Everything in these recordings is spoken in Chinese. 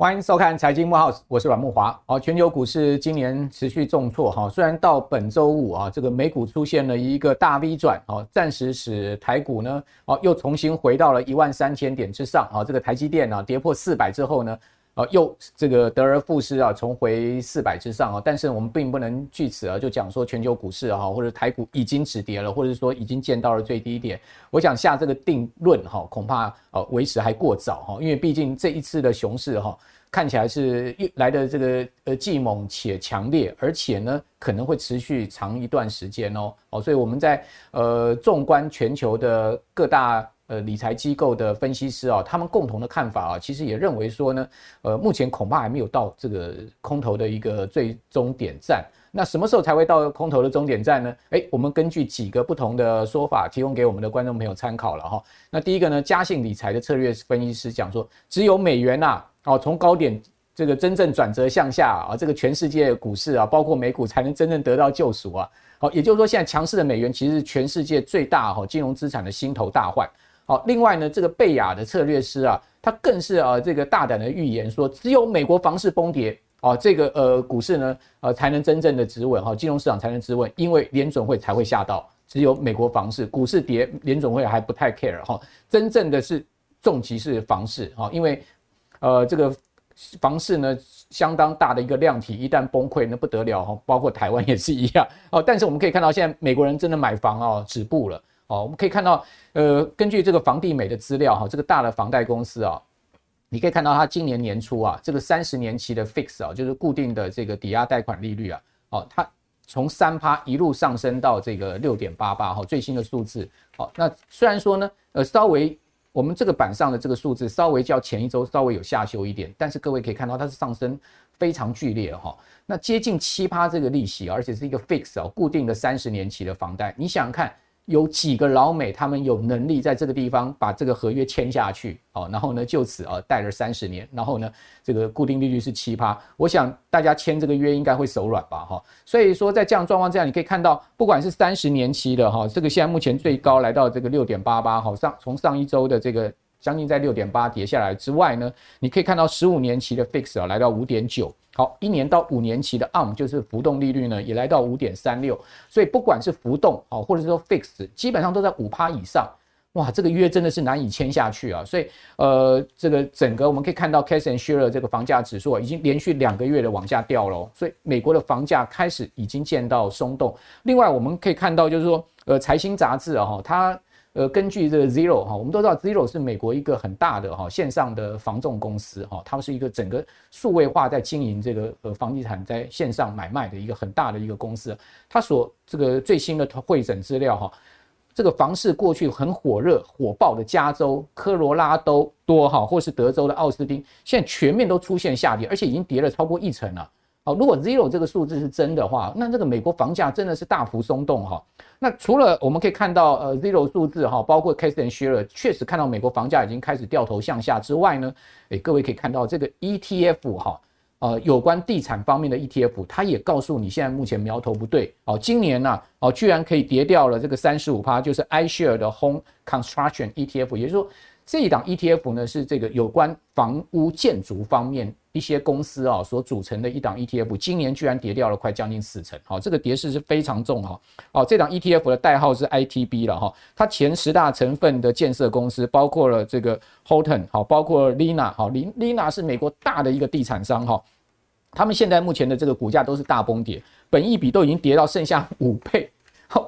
欢迎收看财经木 house，我是阮木华。好，全球股市今年持续重挫哈，虽然到本周五啊，这个美股出现了一个大 V 转，哦，暂时使台股呢，哦，又重新回到了一万三千点之上啊。这个台积电啊，跌破四百之后呢，呃，又这个得而复失啊，重回四百之上啊。但是我们并不能据此啊，就讲说全球股市啊，或者台股已经止跌了，或者说已经见到了最低点。我想下这个定论哈，恐怕呃为时还过早哈，因为毕竟这一次的熊市哈，看起来是越来的这个呃既猛且强烈，而且呢可能会持续长一段时间哦。哦，所以我们在呃纵观全球的各大。呃，理财机构的分析师啊，他们共同的看法啊，其实也认为说呢，呃，目前恐怕还没有到这个空头的一个最终点站。那什么时候才会到空头的终点站呢？诶，我们根据几个不同的说法，提供给我们的观众朋友参考了哈。那第一个呢，嘉信理财的策略分析师讲说，只有美元呐，哦，从高点这个真正转折向下啊，这个全世界股市啊，包括美股才能真正得到救赎啊。好，也就是说，现在强势的美元其实是全世界最大哈金融资产的心头大患。好，另外呢，这个贝雅的策略师啊，他更是啊这个大胆的预言说，只有美国房市崩跌啊，这个呃股市呢呃才能真正的止稳哈，金融市场才能止稳，因为联准会才会吓到，只有美国房市股市跌，联准会还不太 care 哈，真正的是重击是房市哈，因为呃这个房市呢相当大的一个量体，一旦崩溃那不得了哈，包括台湾也是一样哦，但是我们可以看到现在美国人真的买房啊止步了。哦，我们可以看到，呃，根据这个房地美的资料哈，这个大的房贷公司啊，你可以看到它今年年初啊，这个三十年期的 fix 啊，就是固定的这个抵押贷款利率啊，哦，它从三趴一路上升到这个六点八八哈，最新的数字。好，那虽然说呢，呃，稍微我们这个板上的这个数字稍微较前一周稍微有下修一点，但是各位可以看到它是上升非常剧烈哈，那接近七趴这个利息，而且是一个 fix 啊，固定的三十年期的房贷，你想想看。有几个老美，他们有能力在这个地方把这个合约签下去，好，然后呢，就此啊贷了三十年，然后呢，这个固定利率是七趴，我想大家签这个约应该会手软吧，哈，所以说在这样状况这样，你可以看到，不管是三十年期的哈，这个现在目前最高来到这个六点八八，好，上从上一周的这个将近在六点八跌下来之外呢，你可以看到十五年期的 fix 啊来到五点九。好，一年到五年期的 ARM 就是浮动利率呢，也来到五点三六，所以不管是浮动啊，或者说 fix，基本上都在五趴以上。哇，这个约真的是难以签下去啊！所以呃，这个整个我们可以看到 Cass and Shiller 这个房价指数，已经连续两个月的往下掉了，所以美国的房价开始已经见到松动。另外，我们可以看到就是说，呃，财新杂志啊，哈，它。呃，根据这个 Zero 哈，我们都知道 Zero 是美国一个很大的哈线上的房仲公司哈，他们是一个整个数位化在经营这个呃房地产在线上买卖的一个很大的一个公司。它所这个最新的会诊资料哈，这个房市过去很火热火爆的加州、科罗拉多多哈，或是德州的奥斯汀，现在全面都出现下跌，而且已经跌了超过一成了。好，如果 zero 这个数字是真的话，那这个美国房价真的是大幅松动哈。那除了我们可以看到呃 zero 数字哈，包括 Cass and Shiller 确实看到美国房价已经开始掉头向下之外呢，诶，各位可以看到这个 ETF 哈，呃，有关地产方面的 ETF，它也告诉你现在目前苗头不对哦，今年呐哦，居然可以跌掉了这个三十五趴，就是 iShare 的 Home Construction ETF，也就是说。这一档 ETF 呢，是这个有关房屋建筑方面一些公司啊所组成的一档 ETF，今年居然跌掉了快将近四成，好，这个跌势是非常重哈。哦，这档 ETF 的代号是 ITB 了哈，它前十大成分的建设公司包括了这个 Horton 好，包括 Lina 好，Lina 是美国大的一个地产商哈，他们现在目前的这个股价都是大崩跌，本益比都已经跌到剩下五倍，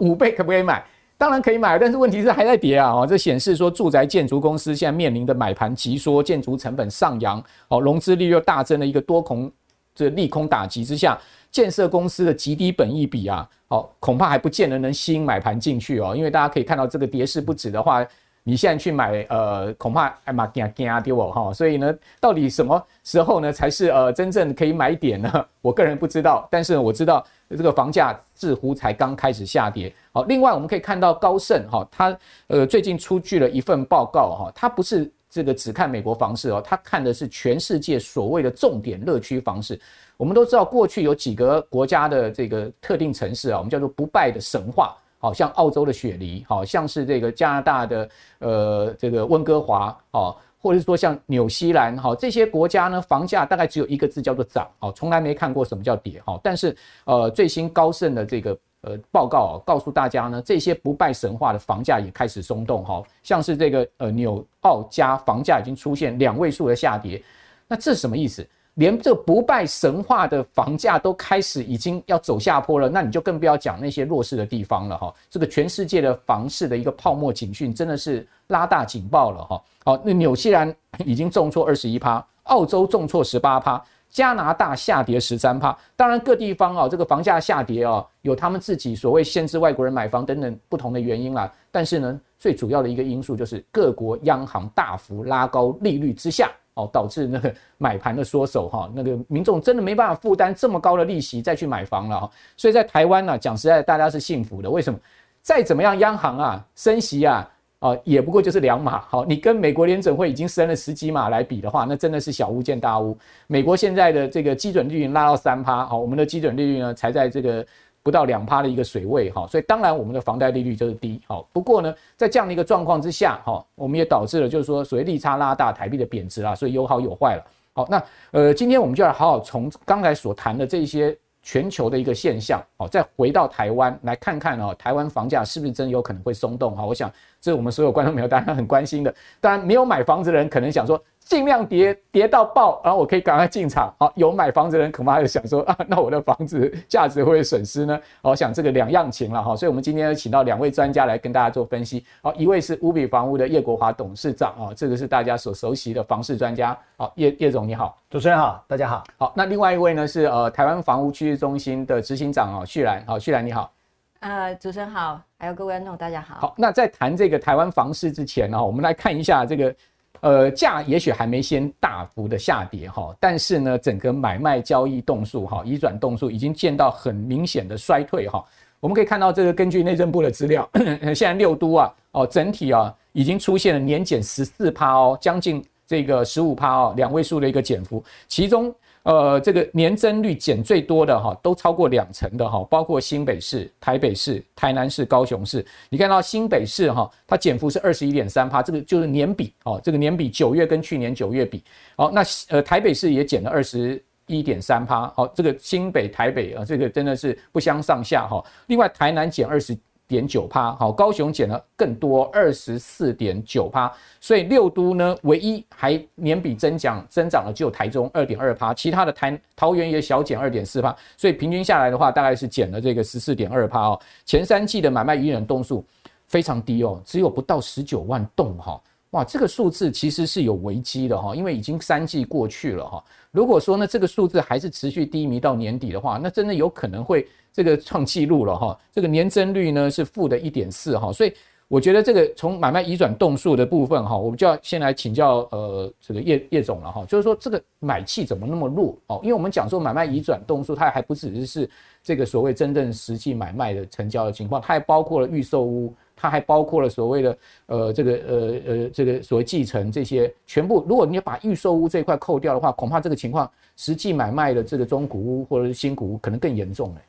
五倍可不可以买？当然可以买，但是问题是还在跌啊！哦，这显示说住宅建筑公司现在面临的买盘急缩、建筑成本上扬、哦，融资率又大增的一个多空这利空打击之下，建设公司的极低本益比啊，好，恐怕还不见得能吸引买盘进去哦。因为大家可以看到这个跌势不止的话，你现在去买呃，恐怕哎妈惊惊丢哦哈。所以呢，到底什么时候呢才是呃真正可以买点呢？我个人不知道，但是我知道。这个房价似乎才刚开始下跌。好，另外我们可以看到高盛哈，它呃最近出具了一份报告哈，它不是这个只看美国房市哦，它看的是全世界所谓的重点乐区房市。我们都知道过去有几个国家的这个特定城市啊，我们叫做不败的神话好像澳洲的雪梨，好像是这个加拿大的呃这个温哥华，哦，或者是说像纽西兰，好，这些国家呢，房价大概只有一个字叫做涨，好，从来没看过什么叫跌，哈。但是呃，最新高盛的这个呃报告啊，告诉大家呢，这些不败神话的房价也开始松动，哈，像是这个呃纽澳加房价已经出现两位数的下跌，那这是什么意思？连这不败神话的房价都开始已经要走下坡了，那你就更不要讲那些弱势的地方了哈。这个全世界的房市的一个泡沫警讯真的是拉大警报了哈。好，那纽西兰已经重挫二十一趴，澳洲重挫十八趴，加拿大下跌十三趴。当然各地方啊，这个房价下跌啊，有他们自己所谓限制外国人买房等等不同的原因啦。但是呢，最主要的一个因素就是各国央行大幅拉高利率之下。哦，导致那个买盘的缩手哈，那个民众真的没办法负担这么高的利息再去买房了哈。所以在台湾呢，讲实在，大家是幸福的。为什么？再怎么样，央行啊升息啊，啊也不过就是两码。好，你跟美国联准会已经升了十几码来比的话，那真的是小巫见大巫。美国现在的这个基准利率拉到三趴，好，我们的基准利率呢才在这个。不到两趴的一个水位哈，所以当然我们的房贷利率就是低好。不过呢，在这样的一个状况之下哈，我们也导致了就是说所谓利差拉大，台币的贬值啦，所以有好有坏了。好，那呃，今天我们就要好好从刚才所谈的这些全球的一个现象，好，再回到台湾来看看哦，台湾房价是不是真有可能会松动哈？我想这是我们所有观众朋友当然很关心的。当然没有买房子的人可能想说。尽量跌跌到爆，然后我可以赶快进场。好，有买房子的人恐怕就想说啊，那我的房子价值会不会损失呢？我想这个两样情了哈。所以，我们今天要请到两位专家来跟大家做分析。好，一位是乌比房屋的叶国华董事长啊，这个是大家所熟悉的房市专家。好，叶叶总你好，主持人好，大家好。好，那另外一位呢是呃台湾房屋趋势中心的执行长啊，旭然。好，旭然你好。呃，主持人好，还有各位观众大家好。好，那在谈这个台湾房市之前呢，我们来看一下这个。呃，价也许还没先大幅的下跌哈，但是呢，整个买卖交易动数哈，移转动数已经见到很明显的衰退哈。我们可以看到，这个根据内政部的资料，现在六都啊，哦，整体啊，已经出现了年减十四趴哦，将近这个十五趴哦，两位数的一个减幅，其中。呃，这个年增率减最多的哈，都超过两成的哈，包括新北市、台北市、台南市、高雄市。你看到新北市哈，它减幅是二十一点三趴，这个就是年比哦，这个年比九月跟去年九月比，好，那呃台北市也减了二十一点三趴，好，这个新北、台北啊，这个真的是不相上下哈。另外台南减二十。点九趴，好，高雄减了更多，二十四点九趴，所以六都呢，唯一还年比增长增长了只有台中二点二趴，其他的台桃园也小减二点四趴，所以平均下来的话，大概是减了这个十四点二趴哦。前三季的买卖移转动数非常低哦，只有不到十九万栋哈，哇，这个数字其实是有危机的哈，因为已经三季过去了哈，如果说呢这个数字还是持续低迷到年底的话，那真的有可能会。这个创纪录了哈，这个年增率呢是负的一点四哈，所以我觉得这个从买卖移转动数的部分哈，我们就要先来请教呃这个叶叶总了哈，就是说这个买气怎么那么弱哦？因为我们讲说买卖移转动数，它还不只是这个所谓真正实际买卖的成交的情况，它还包括了预售屋，它还包括了所谓的呃这个呃呃这个所谓继承这些全部。如果你把预售屋这一块扣掉的话，恐怕这个情况实际买卖的这个中古屋或者是新古屋可能更严重哎。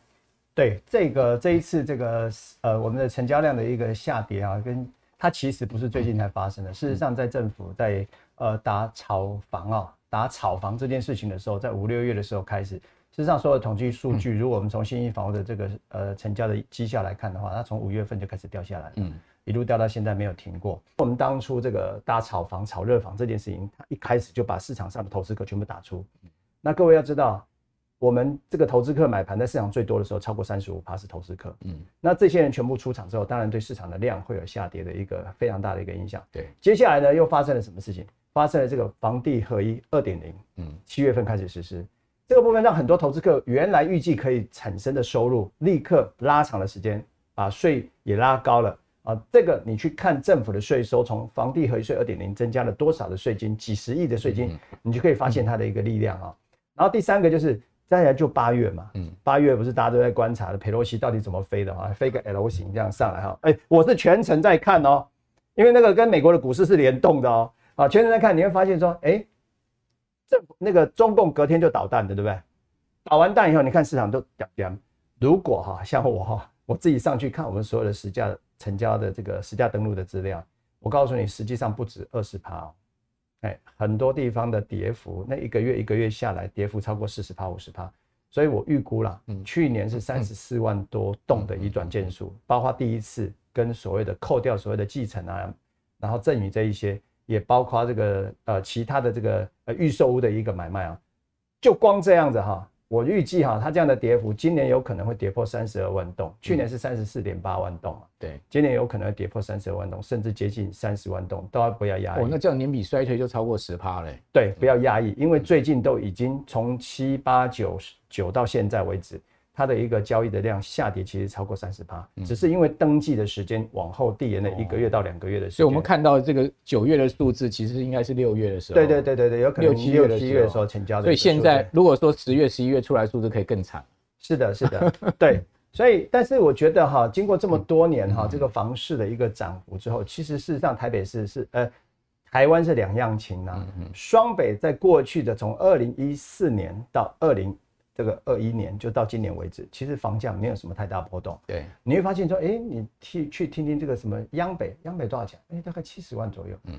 对这个这一次这个呃我们的成交量的一个下跌啊，跟它其实不是最近才发生的。事实上，在政府在呃打炒房啊，打炒房这件事情的时候，在五六月的时候开始。事实上，所有统计数据，如果我们从新一房屋的这个呃成交的绩效来看的话，它从五月份就开始掉下来了，嗯，一路掉到现在没有停过。我们当初这个搭炒房、炒热房这件事情，它一开始就把市场上的投资客全部打出。那各位要知道。我们这个投资客买盘在市场最多的时候，超过三十五趴是投资客。嗯，那这些人全部出场之后，当然对市场的量会有下跌的一个非常大的一个影响。对，接下来呢，又发生了什么事情？发生了这个房地合一二点零。嗯，七月份开始实施，这个部分让很多投资客原来预计可以产生的收入，立刻拉长了时间，把税也拉高了啊。这个你去看政府的税收，从房地合一税二点零增加了多少的税金？几十亿的税金，你就可以发现它的一个力量啊。然后第三个就是。再来就八月嘛，嗯，八月不是大家都在观察的佩洛西到底怎么飞的哈，飞个 L 型这样上来哈，哎，我是全程在看哦，因为那个跟美国的股市是联动的哦，啊，全程在看，你会发现说，哎，这那个中共隔天就导弹的，对不对？导完弹以后，你看市场都掉掉。如果哈，像我哈，我自己上去看我们所有的实价成交的这个实价登录的资料，我告诉你，实际上不止二十趴哦，哎，很多地方的跌幅，那一个月一个月下来，跌幅超过四十趴、五十趴。所以我预估了，嗯，去年是三十四万多栋的移转件数，包括第一次跟所谓的扣掉所谓的继承啊，然后赠与这一些，也包括这个呃其他的这个呃预售屋的一个买卖啊，就光这样子哈。我预计哈，它这样的跌幅，今年有可能会跌破三十二万栋，去年是三十四点八万栋嘛，对，今年有可能会跌破三十二万栋，甚至接近三十万栋，都要不要压抑？哦，那这样年比衰退就超过十趴嘞。对，不要压抑，因为最近都已经从七八九九到现在为止。它的一个交易的量下跌，其实超过三十趴，只是因为登记的时间往后递延了一个月到两个月的时间。所以我们看到这个九月的数字，其实应该是六月的时候。对对对对对，有可能六七月的时候成交的。所以现在如果说十月、十一月出来数字可以更惨。是的，是的，对。所以，但是我觉得哈，经过这么多年哈，这个房市的一个涨幅之后，其实事实上台北市是呃，台湾是两样情呐。双北在过去的从二零一四年到二零。这个二一年就到今年为止，其实房价没有什么太大波动。对，你会发现说，哎，你去去听听这个什么央北，央北多少钱？哎，大概七十万左右。嗯，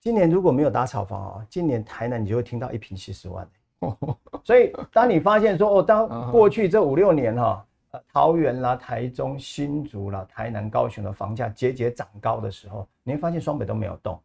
今年如果没有打炒房啊，今年台南你就会听到一平七十万。所以当你发现说，哦，当过去这五六年哈，呃，桃园啦、台中、新竹啦、台南、高雄的房价节节涨高的时候，你会发现双北都没有动。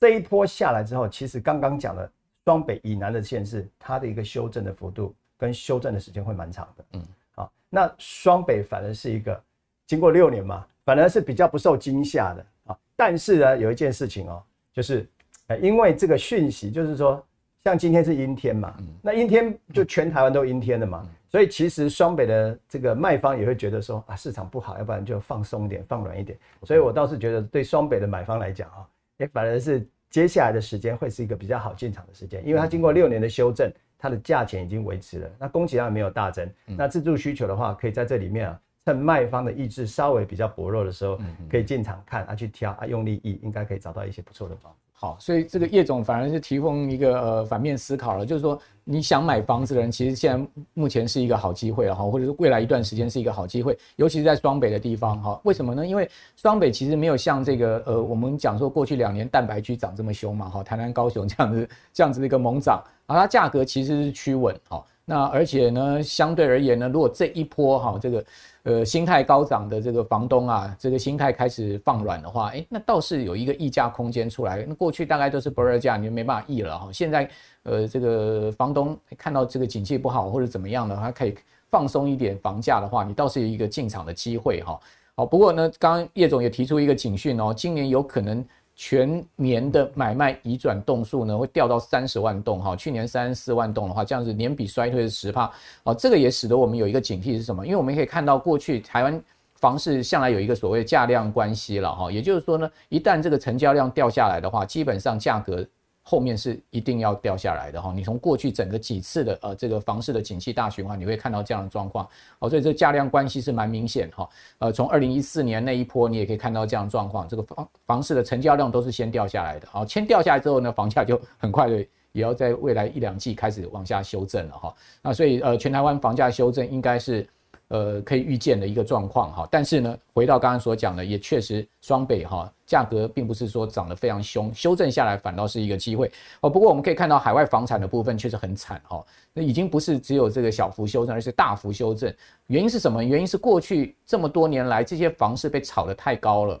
这一波下来之后，其实刚刚讲的双北以南的县市，它的一个修正的幅度。跟修正的时间会蛮长的，嗯，好，那双北反而是一个经过六年嘛，反而是比较不受惊吓的啊。但是呢，有一件事情哦，就是，呃，因为这个讯息，就是说，像今天是阴天嘛，那阴天就全台湾都阴天的嘛，所以其实双北的这个卖方也会觉得说啊，市场不好，要不然就放松一点，放软一点。所以我倒是觉得，对双北的买方来讲啊，也反而是接下来的时间会是一个比较好进场的时间，因为它经过六年的修正。它的价钱已经维持了，那供给量没有大增，那自住需求的话，可以在这里面啊，趁卖方的意志稍微比较薄弱的时候，可以进场看啊，去挑啊，用力意应该可以找到一些不错的房。好，所以这个叶总反而是提供一个呃反面思考了，就是说你想买房子的人，其实现在目前是一个好机会了哈，或者是未来一段时间是一个好机会，尤其是在双北的地方哈。为什么呢？因为双北其实没有像这个呃我们讲说过去两年蛋白区涨这么凶嘛哈，台南、高雄这样子这样子的一个猛涨，而它价格其实是趋稳哈。那而且呢，相对而言呢，如果这一波哈这个。呃，心态高涨的这个房东啊，这个心态开始放软的话，哎，那倒是有一个溢价空间出来。那过去大概都是不二价，你就没办法议了哈。现在，呃，这个房东看到这个景气不好或者怎么样的，他可以放松一点房价的话，你倒是有一个进场的机会哈。好，不过呢，刚刚叶总也提出一个警讯哦，今年有可能。全年的买卖移转栋数呢，会掉到三十万栋哈。去年三十四万栋的话，这样子年比衰退是十帕。哦，这个也使得我们有一个警惕是什么？因为我们可以看到过去台湾房市向来有一个所谓价量关系了哈，也就是说呢，一旦这个成交量掉下来的话，基本上价格。后面是一定要掉下来的哈，你从过去整个几次的呃这个房市的景气大循环，你会看到这样的状况哦，所以这价量关系是蛮明显哈。呃，从二零一四年那一波，你也可以看到这样的状况，这个房房市的成交量都是先掉下来的，好，先掉下来之后呢，房价就很快的也要在未来一两季开始往下修正了哈。那所以呃，全台湾房价修正应该是。呃，可以预见的一个状况哈，但是呢，回到刚刚所讲的，也确实双北哈价格并不是说涨得非常凶，修正下来反倒是一个机会哦。不过我们可以看到海外房产的部分确实很惨哈，那已经不是只有这个小幅修正，而是大幅修正。原因是什么？原因是过去这么多年来这些房市被炒得太高了。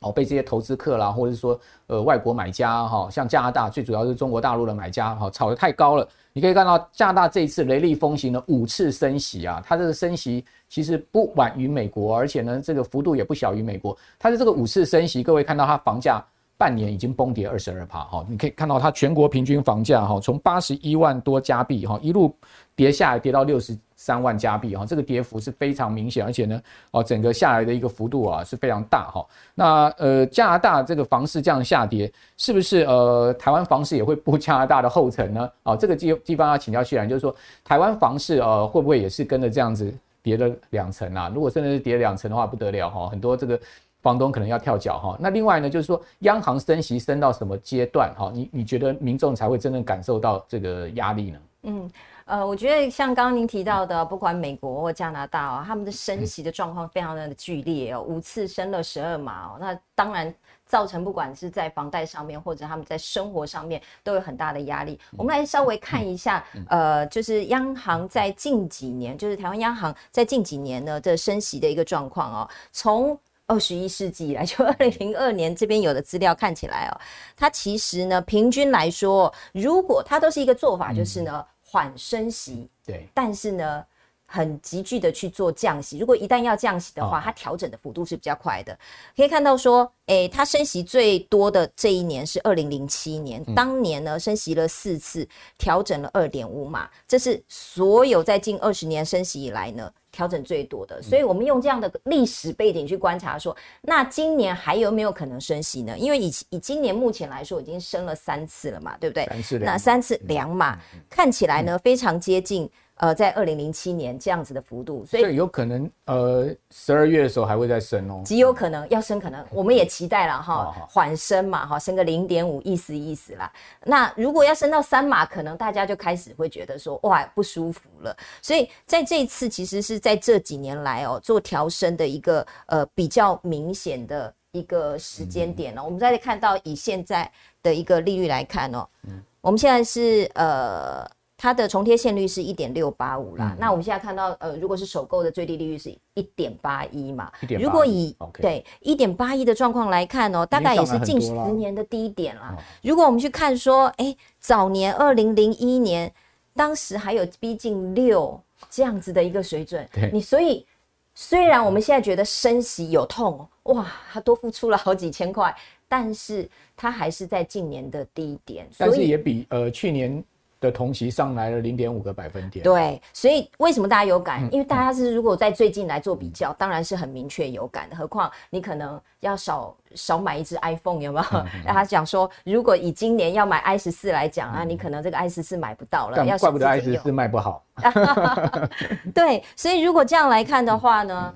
哦，被这些投资客啦，或者是说呃外国买家哈，像加拿大，最主要是中国大陆的买家哈，炒得太高了。你可以看到加拿大这一次雷厉风行的五次升息啊，它这个升息其实不晚于美国，而且呢这个幅度也不小于美国。它的这个五次升息，各位看到它房价半年已经崩跌二十二趴哈，你可以看到它全国平均房价哈，从八十一万多加币哈一路跌下来，跌到六十。三万加币哈，这个跌幅是非常明显，而且呢，哦，整个下来的一个幅度啊是非常大哈。那呃，加拿大这个房市这样下跌，是不是呃，台湾房市也会步加拿大的后尘呢？哦，这个地地方要请教旭然，就是说台湾房市呃会不会也是跟着这样子跌了两层啊？如果真的是跌两层的话，不得了哈，很多这个房东可能要跳脚哈。那另外呢，就是说央行升息升到什么阶段哈？你你觉得民众才会真正感受到这个压力呢？嗯，呃，我觉得像刚刚您提到的，不管美国或加拿大哦，他们的升息的状况非常的剧烈哦，五次升了十二码哦，那当然造成不管是在房贷上面或者他们在生活上面都有很大的压力。我们来稍微看一下，呃，就是央行在近几年，就是台湾央行在近几年呢的升息的一个状况哦，从二十一世纪以来，就二零零二年这边有的资料看起来哦，它其实呢，平均来说，如果它都是一个做法，就是呢，缓升息，对，但是呢，很急剧的去做降息。如果一旦要降息的话，它调整的幅度是比较快的。可以看到说，诶，它升息最多的这一年是二零零七年，当年呢升息了四次，调整了二点五码，这是所有在近二十年升息以来呢。调整最多的，所以我们用这样的历史背景去观察说，那今年还有没有可能升息呢？因为以以今年目前来说，已经升了三次了嘛，对不对？三次，那三次两码，看起来呢非常接近。呃，在二零零七年这样子的幅度，所以有可能呃十二月的时候还会再升哦，极有可能要升，可能我们也期待了哈，缓升嘛哈，升个零点五，意思意思啦。那如果要升到三码，可能大家就开始会觉得说哇不舒服了。所以在这一次，其实是在这几年来哦做调升的一个呃比较明显的一个时间点哦。我们再看到以现在的一个利率来看哦，嗯，我们现在是呃。它的重贴现率是一点六八五啦，嗯、那我们现在看到，呃，如果是首购的最低利率是一点八一嘛，如果以 Okay 对一点八一的状况来看哦，大概也是近十年的低点啦。如果我们去看说，哎、欸，早年二零零一年，当时还有逼近六这样子的一个水准，对。你所以虽然我们现在觉得升息有痛，哇，它多付出了好几千块，但是它还是在近年的低点，但是也比呃去年。的同期上来了零点五个百分点，对，所以为什么大家有感？因为大家是如果在最近来做比较，当然是很明确有感的。何况你可能要少少买一支 iPhone，有没有？让他讲说，如果以今年要买 i 十四来讲啊，你可能这个 i 十四买不到了，要怪不得 i 十四卖不好。对，所以如果这样来看的话呢，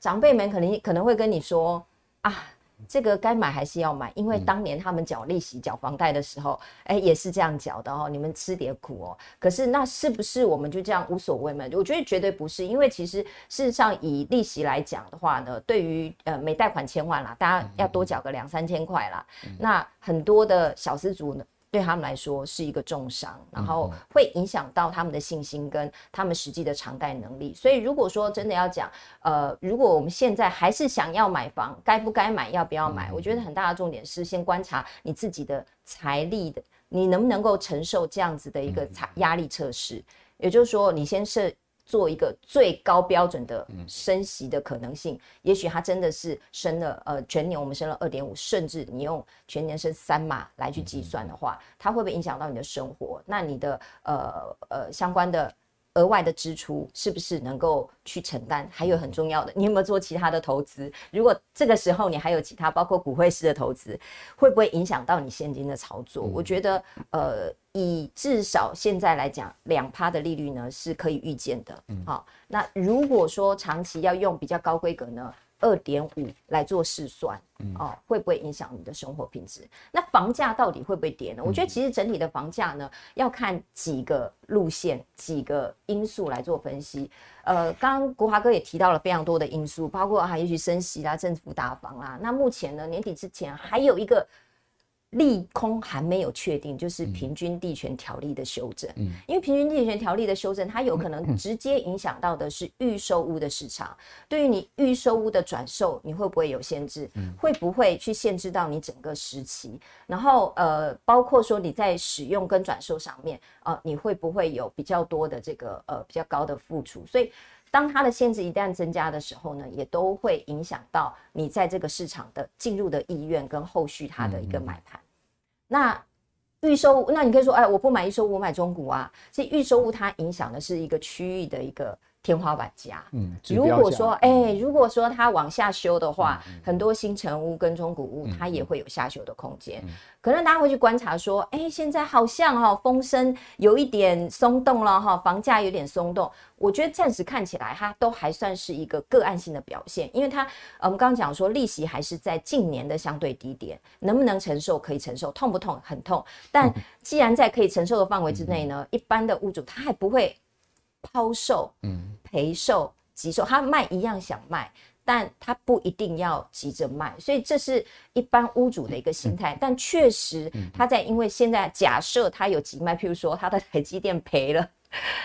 长辈们可能可能会跟你说啊。这个该买还是要买，因为当年他们缴利息、缴房贷的时候，哎，也是这样缴的哦。你们吃点苦哦。可是那是不是我们就这样无所谓嘛？我觉得绝对不是，因为其实事实上以利息来讲的话呢，对于呃每贷款千万啦，大家要多缴个两三千块啦。那很多的小资族呢。对他们来说是一个重伤，然后会影响到他们的信心跟他们实际的偿贷能力。所以如果说真的要讲，呃，如果我们现在还是想要买房，该不该买，要不要买？我觉得很大的重点是先观察你自己的财力的，你能不能够承受这样子的一个财压力测试。也就是说，你先设。做一个最高标准的升息的可能性，也许它真的是升了，呃，全年我们升了二点五，甚至你用全年升三码来去计算的话，它会不会影响到你的生活？那你的呃呃相关的。额外的支出是不是能够去承担？还有很重要的，你有没有做其他的投资？如果这个时候你还有其他，包括股汇式的投资，会不会影响到你现金的操作？我觉得，呃，以至少现在来讲，两趴的利率呢是可以预见的。好，那如果说长期要用比较高规格呢？二点五来做试算，哦，会不会影响你的生活品质？那房价到底会不会跌呢？我觉得其实整体的房价呢，要看几个路线、几个因素来做分析。呃，刚刚国华哥也提到了非常多的因素，包括啊也许升息啦、政府打房啦。那目前呢，年底之前还有一个。利空还没有确定，就是平均地权条例的修正。嗯，因为平均地权条例的修正，它有可能直接影响到的是预售屋的市场。对于你预售屋的转售，你会不会有限制？会不会去限制到你整个时期？然后呃，包括说你在使用跟转售上面，呃，你会不会有比较多的这个呃比较高的付出？所以，当它的限制一旦增加的时候呢，也都会影响到你在这个市场的进入的意愿跟后续它的一个买盘。那预收，那你可以说，哎，我不买预收，我买中股啊。其实预收物它影响的是一个区域的一个天花板价。嗯，如果说哎、欸，如果说它往下修的话，很多新城屋跟中古屋它也会有下修的空间。可能大家会去观察说，哎、欸，现在好像哈、喔、风声有一点松动了哈，房价有点松动。我觉得暂时看起来它都还算是一个个案性的表现，因为它我们刚刚讲说利息还是在近年的相对低点，能不能承受？可以承受，痛不痛？很痛。但既然在可以承受的范围之内呢，嗯、一般的屋主他还不会抛售、嗯，赔售、急售，他卖一样想卖，但他不一定要急着卖，所以这是一般屋主的一个心态。嗯、但确实他在因为现在假设他有急卖，譬如说他的台积电赔了。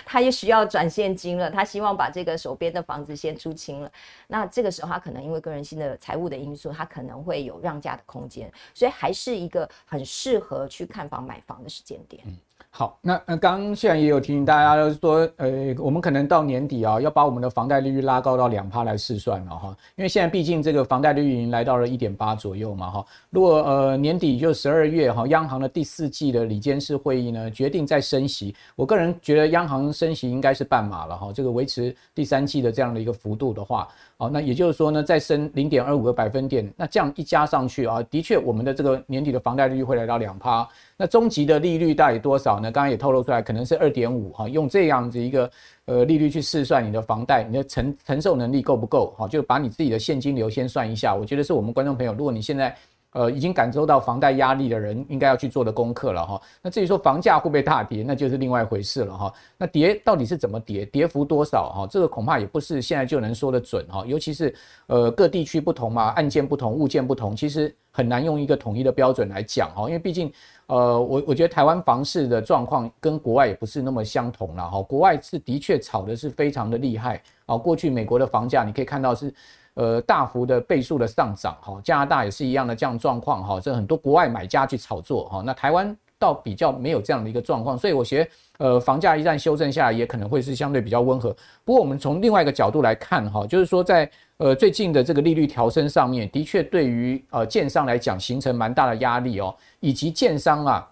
他也需要转现金了，他希望把这个手边的房子先出清了。那这个时候，他可能因为个人性的财务的因素，他可能会有让价的空间，所以还是一个很适合去看房买房的时间点。嗯好，那那刚刚现在也有提醒大家，就是说，呃，我们可能到年底啊，要把我们的房贷利率拉高到两趴来试算了哈，因为现在毕竟这个房贷利率已经来到了一点八左右嘛哈。如果呃年底就十二月哈，央行的第四季的理监事会议呢决定再升息，我个人觉得央行升息应该是半码了哈，这个维持第三季的这样的一个幅度的话，好，那也就是说呢，再升零点二五个百分点，那这样一加上去啊，的确我们的这个年底的房贷利率会来到两趴。那终极的利率大概多少呢？刚刚也透露出来，可能是二点五哈。用这样子一个呃利率去试算你的房贷，你的承承受能力够不够？哈，就把你自己的现金流先算一下。我觉得是我们观众朋友，如果你现在呃已经感受到房贷压力的人，应该要去做的功课了哈。那至于说房价会不会大跌，那就是另外一回事了哈。那跌到底是怎么跌？跌幅多少？哈，这个恐怕也不是现在就能说得准哈。尤其是呃各地区不同嘛，案件不同，物件不同，其实很难用一个统一的标准来讲哈，因为毕竟。呃，我我觉得台湾房市的状况跟国外也不是那么相同了哈。国外是的确炒的是非常的厉害啊。过去美国的房价你可以看到是呃大幅的倍数的上涨哈。加拿大也是一样的这样状况哈。这很多国外买家去炒作哈。那台湾倒比较没有这样的一个状况，所以我觉得呃房价一旦修正下来，也可能会是相对比较温和。不过我们从另外一个角度来看哈，就是说在。呃，最近的这个利率调升上面，的确对于呃建商来讲形成蛮大的压力哦，以及建商啊，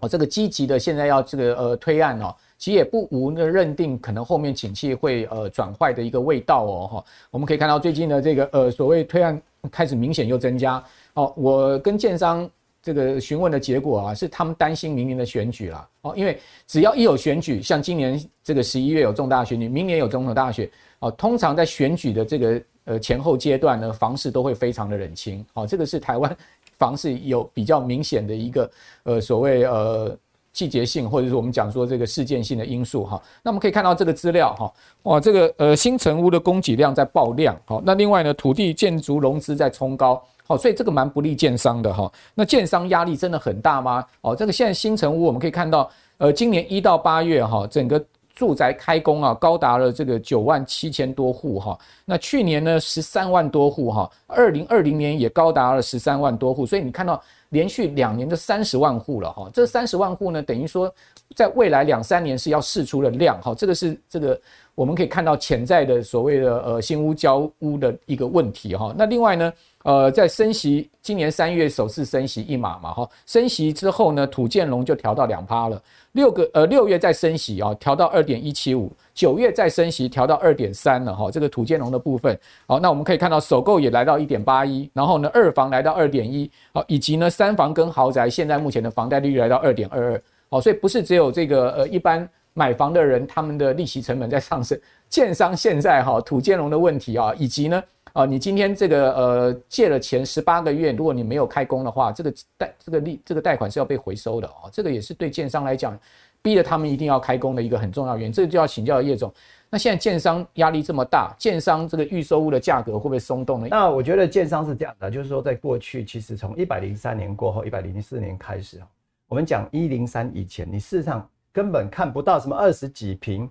哦这个积极的现在要这个呃推案哦，其实也不无的认定可能后面景气会呃转坏的一个味道哦哈。我们可以看到最近的这个呃所谓推案开始明显又增加哦，我跟建商这个询问的结果啊，是他们担心明年的选举啦哦，因为只要一有选举，像今年这个十一月有重大选举，明年有总统大选。哦，通常在选举的这个呃前后阶段呢，房市都会非常的冷清。哦，这个是台湾房市有比较明显的一个呃所谓呃季节性，或者是我们讲说这个事件性的因素哈。那我们可以看到这个资料哈，哇，这个呃新成屋的供给量在爆量。好，那另外呢，土地建筑融资在冲高。好，所以这个蛮不利建商的哈。那建商压力真的很大吗？哦，这个现在新成屋我们可以看到，呃，今年一到八月哈，整个。住宅开工啊，高达了这个九万七千多户哈。那去年呢，十三万多户哈。二零二零年也高达了十三万多户，所以你看到连续两年的三十万户了哈。这三十万户呢，等于说在未来两三年是要释出的量哈。这个是这个我们可以看到潜在的所谓的呃新屋交屋的一个问题哈。那另外呢，呃，在升息，今年三月首次升息一码嘛哈。升息之后呢，土建龙就调到两趴了。六个呃六月再升息啊，调到二点一七五，九月再升息调到二点三了哈，这个土建龙的部分，好，那我们可以看到首购也来到一点八一，然后呢二房来到二点一，好，以及呢三房跟豪宅现在目前的房贷利率来到二点二二，好，所以不是只有这个呃一般买房的人他们的利息成本在上升，建商现在哈土建龙的问题啊，以及呢。啊，你今天这个呃借了钱十八个月，如果你没有开工的话，这个贷这个利这个贷款是要被回收的哦。这个也是对建商来讲，逼着他们一定要开工的一个很重要原因。这个就要请教叶总，那现在建商压力这么大，建商这个预售屋的价格会不会松动呢？那我觉得建商是这样的，就是说在过去其实从一百零三年过后，一百零四年开始，我们讲一零三以前，你事实上根本看不到什么二十几平。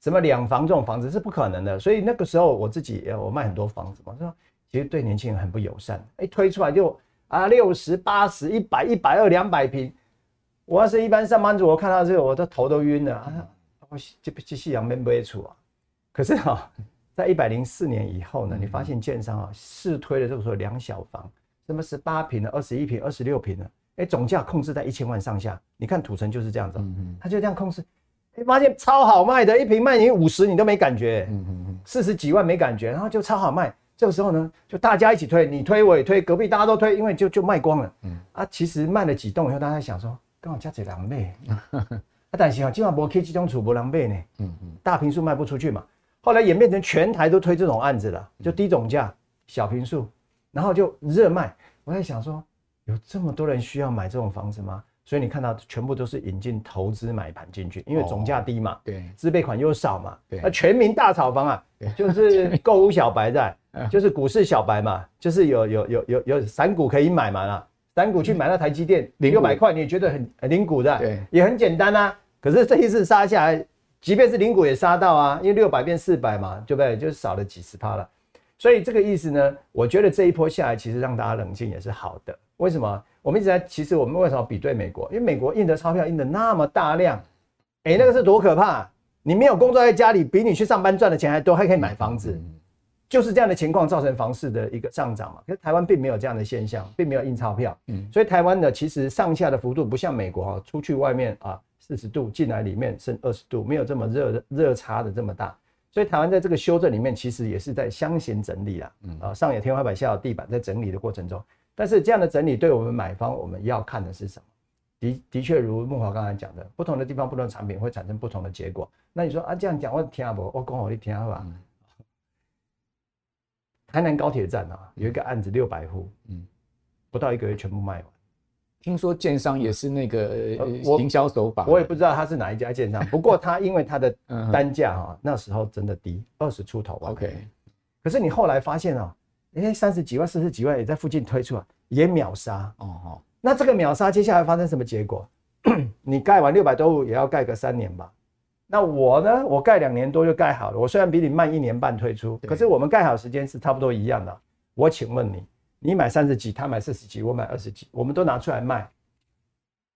什么两房这种房子是不可能的，所以那个时候我自己我卖很多房子嘛，说其实对年轻人很不友善。哎，推出来就啊六十八十一百一百二两百平，我要是一般上班族，我看到这个我的头都晕了啊！我这这夕阳没不出啊。可是哈，在一百零四年以后呢，你发现建商啊试推的这个时候两小房，什么十八平的、二十一平、二十六平的，哎，总价控制在一千万上下。你看土城就是这样子，他就这样控制。你发现超好卖的，一平卖你五十你都没感觉，四十几万没感觉，然后就超好卖。这个时候呢，就大家一起推，你推我也推，隔壁大家都推，因为就就卖光了。嗯啊，其实卖了几栋以后，大家想说，刚好加几两倍。啊，但是啊，今晚不 K 集中储不两倍呢。嗯嗯，大平数卖不出去嘛，后来演变成全台都推这种案子了，就低总价小平数，然后就热卖。我在想说。有这么多人需要买这种房子吗？所以你看到全部都是引进投资买盘进去，因为总价低嘛，对，自备款又少嘛，对，那全民大炒房啊，就是 购物小白在，就是股市小白嘛，就是有有有有有散股可以买嘛啦，散股去买那台积电零六百块，你也觉得很很零股的，对，也很简单啊。可是这一次杀下来，即便是零股也杀到啊，因为六百变四百嘛，对不对？就是少了几十趴了。所以这个意思呢，我觉得这一波下来，其实让大家冷静也是好的。为什么？我们一直在，其实我们为什么比对美国？因为美国印的钞票印的那么大量，哎，那个是多可怕！你没有工作在家里，比你去上班赚的钱还多，还可以买房子，就是这样的情况造成房市的一个上涨嘛。可是台湾并没有这样的现象，并没有印钞票，嗯，所以台湾的其实上下的幅度不像美国哈，出去外面啊四十度，进来里面剩二十度，没有这么热热差的这么大。所以台湾在这个修正里面，其实也是在箱型整理啦，啊，上有天花板，下有地板，在整理的过程中。但是这样的整理对我们买方，我们要看的是什么？的的确，如木华刚才讲的，不同的地方、不同的产品会产生不同的结果。那你说啊，这样讲我听不？我讲我你听吧。台南高铁站啊，有一个案子六百户，嗯，不到一个月全部卖完。听说建商也是那个营销手法，我也不知道他是哪一家建商。不过他因为他的单价哈，那时候真的低，二十出头。OK，可是你后来发现啊。哎，三十几万、四十几万也在附近推出啊，也秒杀哦哦。那这个秒杀，接下来发生什么结果？你盖完六百多户，也要盖个三年吧？那我呢？我盖两年多就盖好了。我虽然比你慢一年半推出，可是我们盖好时间是差不多一样的。我请问你，你买三十几，他买四十几，我买二十几，我们都拿出来卖，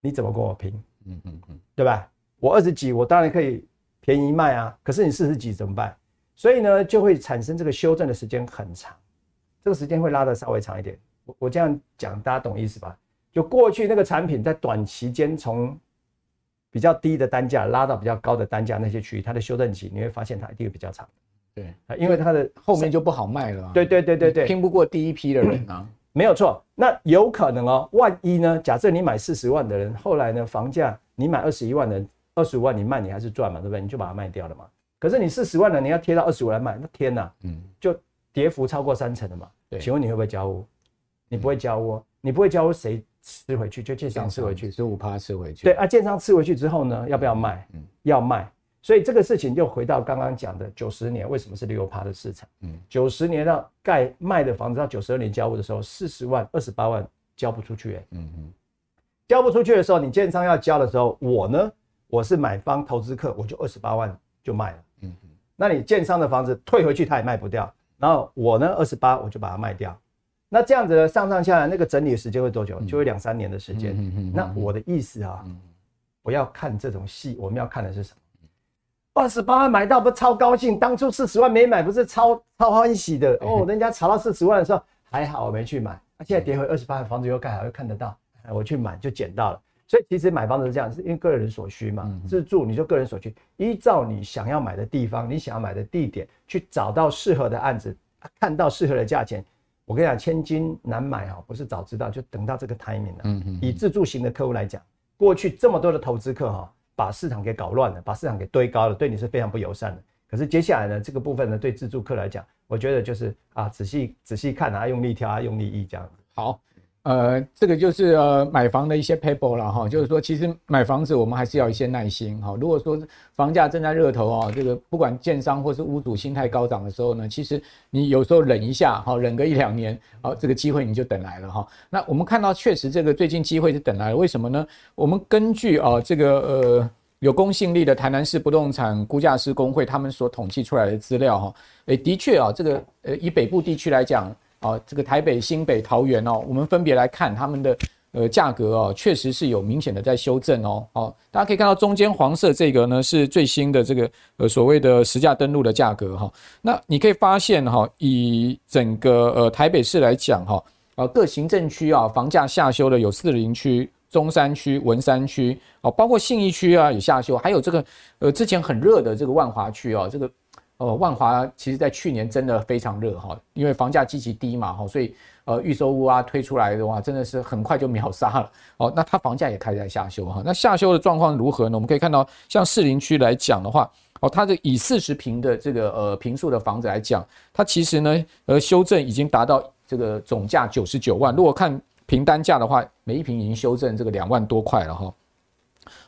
你怎么跟我拼？嗯嗯嗯，对吧？我二十几，我当然可以便宜卖啊。可是你四十几怎么办？所以呢，就会产生这个修正的时间很长。这个时间会拉得稍微长一点，我我这样讲，大家懂意思吧？就过去那个产品在短期间从比较低的单价拉到比较高的单价，那些区域它的修正期，你会发现它一定会比较长。对，因为它的后面就不好卖了。对对对对对，拼不过第一批的人啊，没有错。那有可能哦，万一呢？假设你买四十万的人，后来呢，房价你买二十一万的人，二十五万你卖你还是赚嘛，对不对？你就把它卖掉了嘛。可是你四十万的你要贴到二十五来卖，那天呐，嗯，就跌幅超过三成了嘛。对，请问你会不会交屋？你不会交屋，你不会交屋，谁吃回去？就建商吃回去，十五趴吃回去。对啊，建商吃回去之后呢，要不要卖？嗯，要卖。所以这个事情就回到刚刚讲的九十年为什么是六趴的市场？嗯，九十年到盖卖的房子到九十二年交屋的时候，四十万、二十八万交不出去，嗯嗯，交不出去的时候，你建商要交的时候，我呢，我是买方投资客，我就二十八万就卖了。嗯嗯，那你建商的房子退回去，他也卖不掉。然后我呢，二十八我就把它卖掉，那这样子呢，上上下来那个整理的时间会多久？就会两三年的时间。那我的意思啊，我要看这种戏，我们要看的是什么？二十八万买到不超高兴？当初四十万没买，不是超超欢喜的哦？人家炒到四十万的时候还好我没去买，啊，现在跌回二十八万，房子又盖好又看得到，我去买就捡到了。所以其实买房子是这样，是因为个人所需嘛。自住你就个人所需，依照你想要买的地方，你想要买的地点，去找到适合的案子，看到适合的价钱。我跟你讲，千金难买哈，不是早知道就等到这个 timing 了。嗯嗯以自助型的客户来讲，过去这么多的投资客哈，把市场给搞乱了，把市场给堆高了，对你是非常不友善的。可是接下来呢，这个部分呢，对自助客来讲，我觉得就是啊，仔细仔细看啊，用力挑啊，用力议这样子。好。呃，这个就是呃买房的一些 paper 了哈，就是说其实买房子我们还是要一些耐心哈。如果说房价正在热头啊，这个不管建商或是屋主心态高涨的时候呢，其实你有时候忍一下哈，忍个一两年，好，这个机会你就等来了哈。那我们看到确实这个最近机会是等来了，为什么呢？我们根据啊这个呃有公信力的台南市不动产估价师公会他们所统计出来的资料哈，诶的确啊这个呃以北部地区来讲。啊，这个台北、新北、桃园哦，我们分别来看他们的呃价格哦，确实是有明显的在修正哦。哦，大家可以看到中间黄色这个呢是最新的这个呃所谓的实价登录的价格哈。那你可以发现哈，以整个呃台北市来讲哈，啊各行政区啊房价下修的有士林区、中山区、文山区哦，包括信义区啊也下修，还有这个呃之前很热的这个万华区啊，这个呃万华其实在去年真的非常热哈，因为房价极其低嘛哈，所以呃预售屋啊推出来的话，真的是很快就秒杀了哦。那它房价也开始在下修哈，那下修的状况如何呢？我们可以看到，像士林区来讲的话，哦，它的以四十平的这个呃平数的房子来讲，它其实呢呃修正已经达到这个总价九十九万，如果看。平单价的话，每一平已经修正这个两万多块了哈。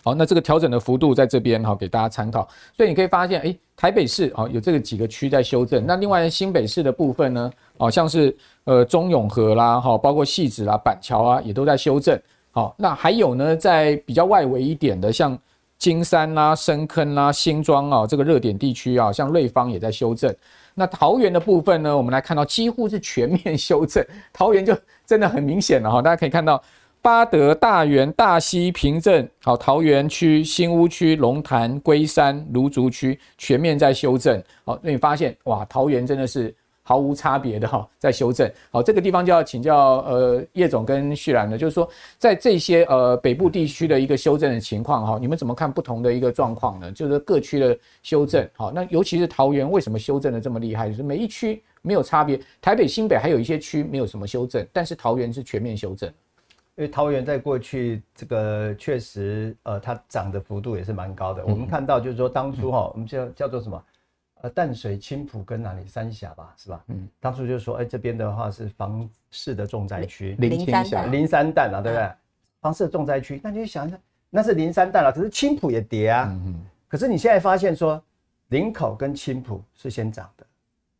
好，那这个调整的幅度在这边哈，给大家参考。所以你可以发现，诶，台北市啊有这个几个区在修正。那另外新北市的部分呢，好像是呃中永和啦，哈，包括戏子啦、板桥啊，也都在修正。好，那还有呢，在比较外围一点的，像金山啦、深坑啦、新庄啊，这个热点地区啊，像瑞芳也在修正。那桃园的部分呢，我们来看到几乎是全面 修正，桃园就真的很明显了哈。大家可以看到，八德、大园、大溪、平镇，好，桃园区、新屋区、龙潭、龟山、芦竹区全面在修正。好，那你发现哇，桃园真的是。毫无差别的哈，在修正。好，这个地方就要请教呃叶总跟旭然了，就是说在这些呃北部地区的一个修正的情况哈，你们怎么看不同的一个状况呢？就是各区的修正。好，那尤其是桃园为什么修正的这么厉害？就是每一区没有差别，台北、新北还有一些区没有什么修正，但是桃园是全面修正。因为桃园在过去这个确实呃它涨的幅度也是蛮高的。嗯、我们看到就是说当初哈，我们叫叫做什么？呃，淡水、青浦跟哪里三峡吧，是吧？嗯，当初就说，哎、欸，这边的话是房市的重灾区，林三淡，林三淡啊，对不对？房市的重灾区，那你就想一下，那是林三淡了，可是青浦也跌啊。嗯嗯。可是你现在发现说，林口跟青浦是先涨的，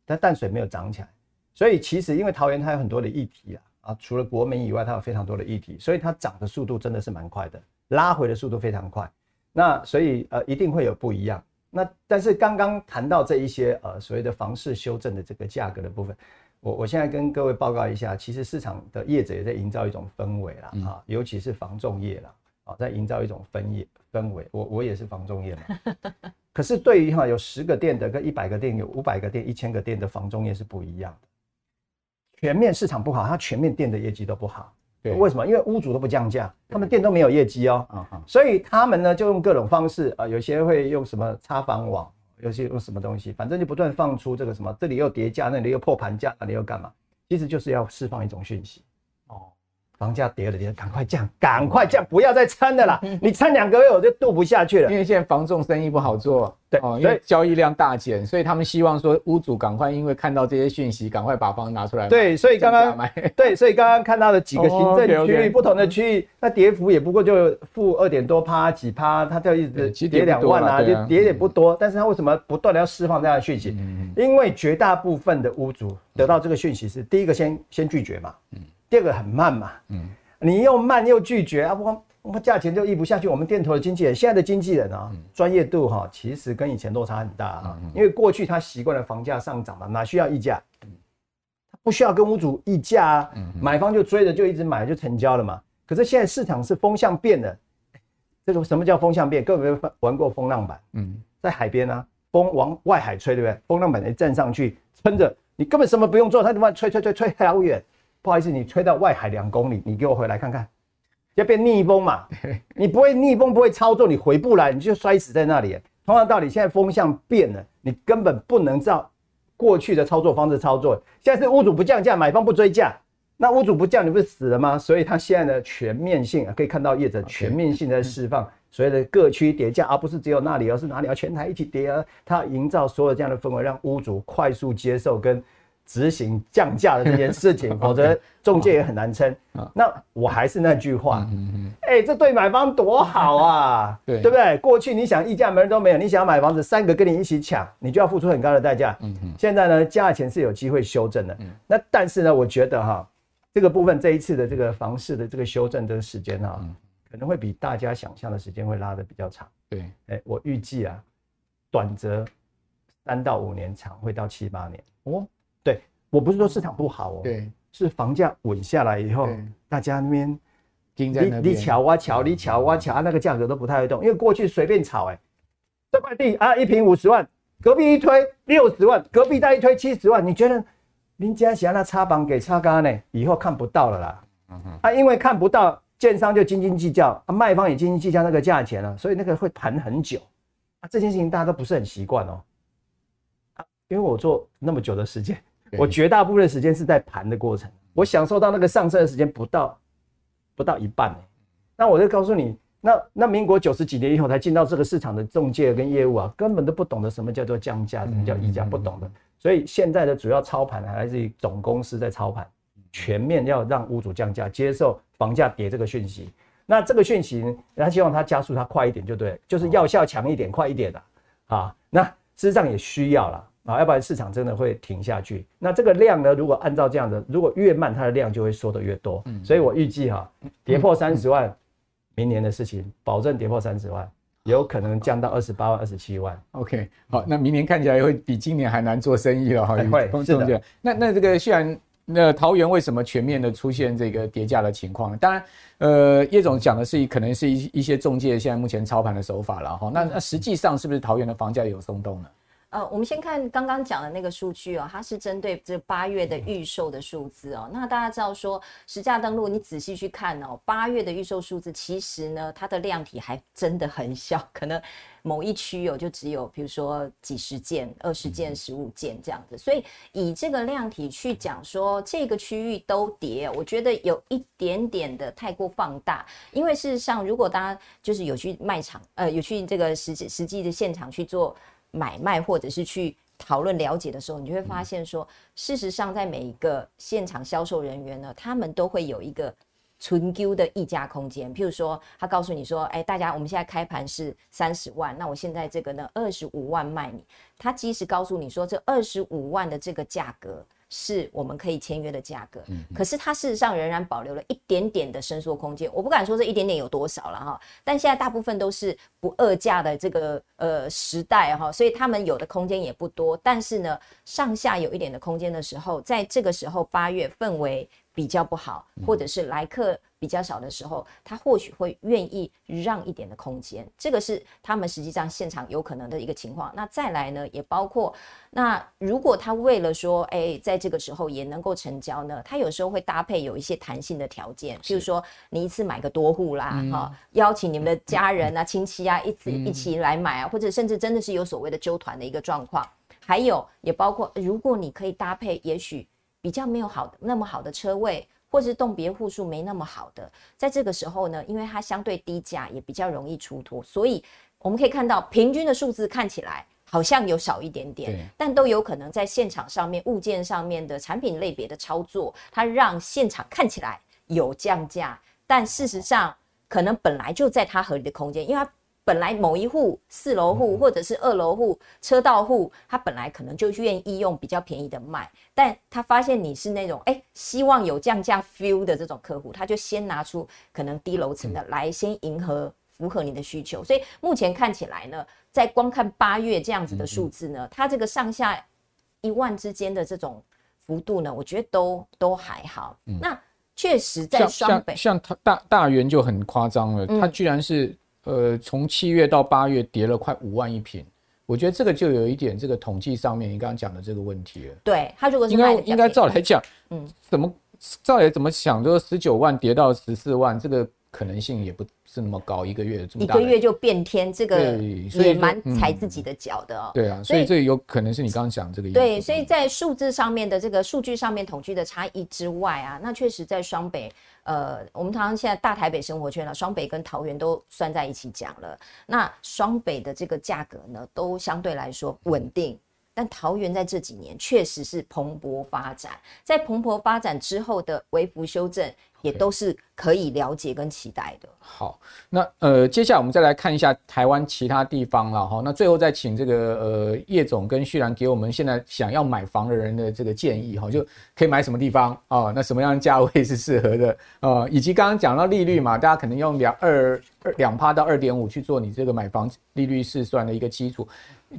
但淡水没有涨起来，所以其实因为桃园它有很多的议题啊，啊，除了国民以外，它有非常多的议题，所以它涨的速度真的是蛮快的，拉回的速度非常快。那所以呃，一定会有不一样。那但是刚刚谈到这一些呃所谓的房市修正的这个价格的部分，我我现在跟各位报告一下，其实市场的业者也在营造一种氛围啦，啊，尤其是房仲业啦，啊，在营造一种氛业氛围。我我也是房仲业嘛，可是对于哈有十个店的跟一百个店，有五百个店、一千个店的房仲业是不一样的。全面市场不好，它全面店的业绩都不好。对，为什么？因为屋主都不降价，他们店都没有业绩哦，嗯嗯、所以他们呢就用各种方式啊、呃，有些会用什么插房网，有些用什么东西，反正就不断放出这个什么，这里又叠价，那里又破盘价，那里又干嘛？其实就是要释放一种讯息哦。房价跌了跌了，赶快降，赶快降，不要再撑的啦！你撑两个月我就度不下去了。因为现在房仲生意不好做，对哦，因为交易量大减，所以他们希望说屋主赶快，因为看到这些讯息，赶快把房拿出来。对，所以刚刚 对，所以刚刚看到的几个行政区域不同的区域，那跌幅也不过就负二点多趴几趴，它就一直跌两万啊，就跌也不多。但是它为什么不断的要释放这样的讯息？因为绝大部分的屋主得到这个讯息是第一个先先拒绝嘛，嗯。第二个很慢嘛，嗯，你又慢又拒绝啊，我我价钱就议不下去。我们店头的经纪人，现在的经纪人啊，专业度哈，其实跟以前落差很大啊。因为过去他习惯了房价上涨嘛，哪需要议价？他不需要跟屋主议价啊，买方就追着就一直买就成交了嘛。可是现在市场是风向变了，这个什么叫风向变？各位有玩过风浪板？嗯，在海边啊，风往外海吹，对不对？风浪板一站上去撑着，你根本什么不用做，它就往吹吹吹吹好远。不好意思，你吹到外海两公里，你给我回来看看，要变逆风嘛？你不会逆风，不会操作，你回不来，你就摔死在那里。同样道理，现在风向变了，你根本不能照过去的操作方式操作。现在是屋主不降价，买方不追价，那屋主不降，你不是死了吗？所以他现在的全面性啊可以看到业者全面性在释放所谓的各区叠价，而不是只有那里，而是哪里要全台一起叠啊？他营造所有这样的氛围，让屋主快速接受跟。执行降价的这件事情，否则中介也很难撑。那我还是那句话，哎，这对买方多好啊，对不对？过去你想议价，门人都没有，你想要买房子，三个跟你一起抢，你就要付出很高的代价。现在呢，价钱是有机会修正的。那但是呢，我觉得哈，这个部分这一次的这个房市的这个修正的时间哈，可能会比大家想象的时间会拉得比较长。对，哎，我预计啊，短则三到五年，长会到七八年。哦。对，我不是说市场不好哦，对，是房价稳下来以后，大家那边盯在那边，你瞧啊瞧，你瞧啊瞧，那个价格都不太会动，因为过去随便炒，哎，这块地啊一平五十万，隔壁一推六十万，隔壁再一推七十万，你觉得林家祥那插房给插干呢？以后看不到了啦，嗯哼，啊，因为看不到，建商就斤斤计较，啊，卖方也斤斤计较那个价钱了，所以那个会盘很久啊。这件事情大家都不是很习惯哦，啊，因为我做那么久的时间，我绝大部分的时间是在盘的过程，我享受到那个上升的时间不到不到一半，那我就告诉你。那那民国九十几年以后才进到这个市场的中介跟业务啊，根本都不懂得什么叫做降价，什么叫议价，不懂的。所以现在的主要操盘还来自于总公司在操盘，全面要让屋主降价，接受房价跌这个讯息。那这个讯息，他希望他加速，他快一点就对，就是药效强一点，快一点的啊。那事实上也需要了啊，要不然市场真的会停下去。那这个量呢，如果按照这样的，如果越慢，它的量就会缩得越多。嗯所以我预计哈，跌破三十万。明年的事情，保证跌破三十万，有可能降到二十八万、二十七万。OK，好，那明年看起来会比今年还难做生意了哈。会，是的。那那这个虽然那桃园为什么全面的出现这个跌价的情况？当然，呃，叶总讲的是可能是一一些中介现在目前操盘的手法了哈。那那实际上是不是桃园的房价有松动呢？呃，我们先看刚刚讲的那个数据哦，它是针对这八月的预售的数字哦。那大家知道说，实价登录，你仔细去看哦，八月的预售数字，其实呢，它的量体还真的很小，可能某一区哦，就只有比如说几十件、二十件、十五件这样子。所以以这个量体去讲说，这个区域都跌，我觉得有一点点的太过放大。因为事实上，如果大家就是有去卖场，呃，有去这个实际实际的现场去做。买卖或者是去讨论了解的时候，你就会发现说，事实上在每一个现场销售人员呢，他们都会有一个纯 Q 的溢价空间。譬如说，他告诉你说，哎，大家我们现在开盘是三十万，那我现在这个呢二十五万卖你。他即使告诉你说，这二十五万的这个价格。是我们可以签约的价格，可是它事实上仍然保留了一点点的伸缩空间。我不敢说这一点点有多少了哈，但现在大部分都是不二价的这个呃时代哈，所以他们有的空间也不多。但是呢，上下有一点的空间的时候，在这个时候八月氛围比较不好，或者是来客。比较少的时候，他或许会愿意让一点的空间，这个是他们实际上现场有可能的一个情况。那再来呢，也包括那如果他为了说，哎，在这个时候也能够成交呢，他有时候会搭配有一些弹性的条件，譬如说你一次买个多户啦，哈，邀请你们的家人啊、亲戚啊一起一起来买啊，或者甚至真的是有所谓的纠团的一个状况。还有也包括，如果你可以搭配，也许比较没有好的那么好的车位。或是栋别户数没那么好的，在这个时候呢，因为它相对低价，也比较容易出脱，所以我们可以看到平均的数字看起来好像有少一点点，但都有可能在现场上面物件上面的产品类别的操作，它让现场看起来有降价，但事实上可能本来就在它合理的空间，因为它。本来某一户四楼户或者是二楼户车道户，他本来可能就愿意用比较便宜的卖，但他发现你是那种哎、欸、希望有降价 feel 的这种客户，他就先拿出可能低楼层的来先迎合符合你的需求。所以目前看起来呢，在光看八月这样子的数字呢，它这个上下一万之间的这种幅度呢，我觉得都都还好。那确实在双北，像他大大元就很夸张了，他居然是。呃，从七月到八月跌了快五万一平，我觉得这个就有一点这个统计上面你刚刚讲的这个问题了。对，他如果是应该应该照来讲，嗯，怎么照来怎么想，就是十九万跌到十四万，这个可能性也不是那么高，一个月这么大，一个月就变天，这个也蛮踩自己的脚的哦。对啊，所以这有可能是你刚刚讲这个意思。对，所以在数字上面的这个数据上面统计的差异之外啊，那确实在双北。呃，我们常常现在大台北生活圈了，双北跟桃园都算在一起讲了。那双北的这个价格呢，都相对来说稳定，但桃园在这几年确实是蓬勃发展，在蓬勃发展之后的微幅修正。也都是可以了解跟期待的。好，那呃，接下来我们再来看一下台湾其他地方了哈。那最后再请这个呃叶总跟旭然给我们现在想要买房的人的这个建议哈，就可以买什么地方啊？那什么样的价位是适合的 啊？以及刚刚讲到利率嘛，大家可能用两二二两趴到二点五去做你这个买房利率试算的一个基础。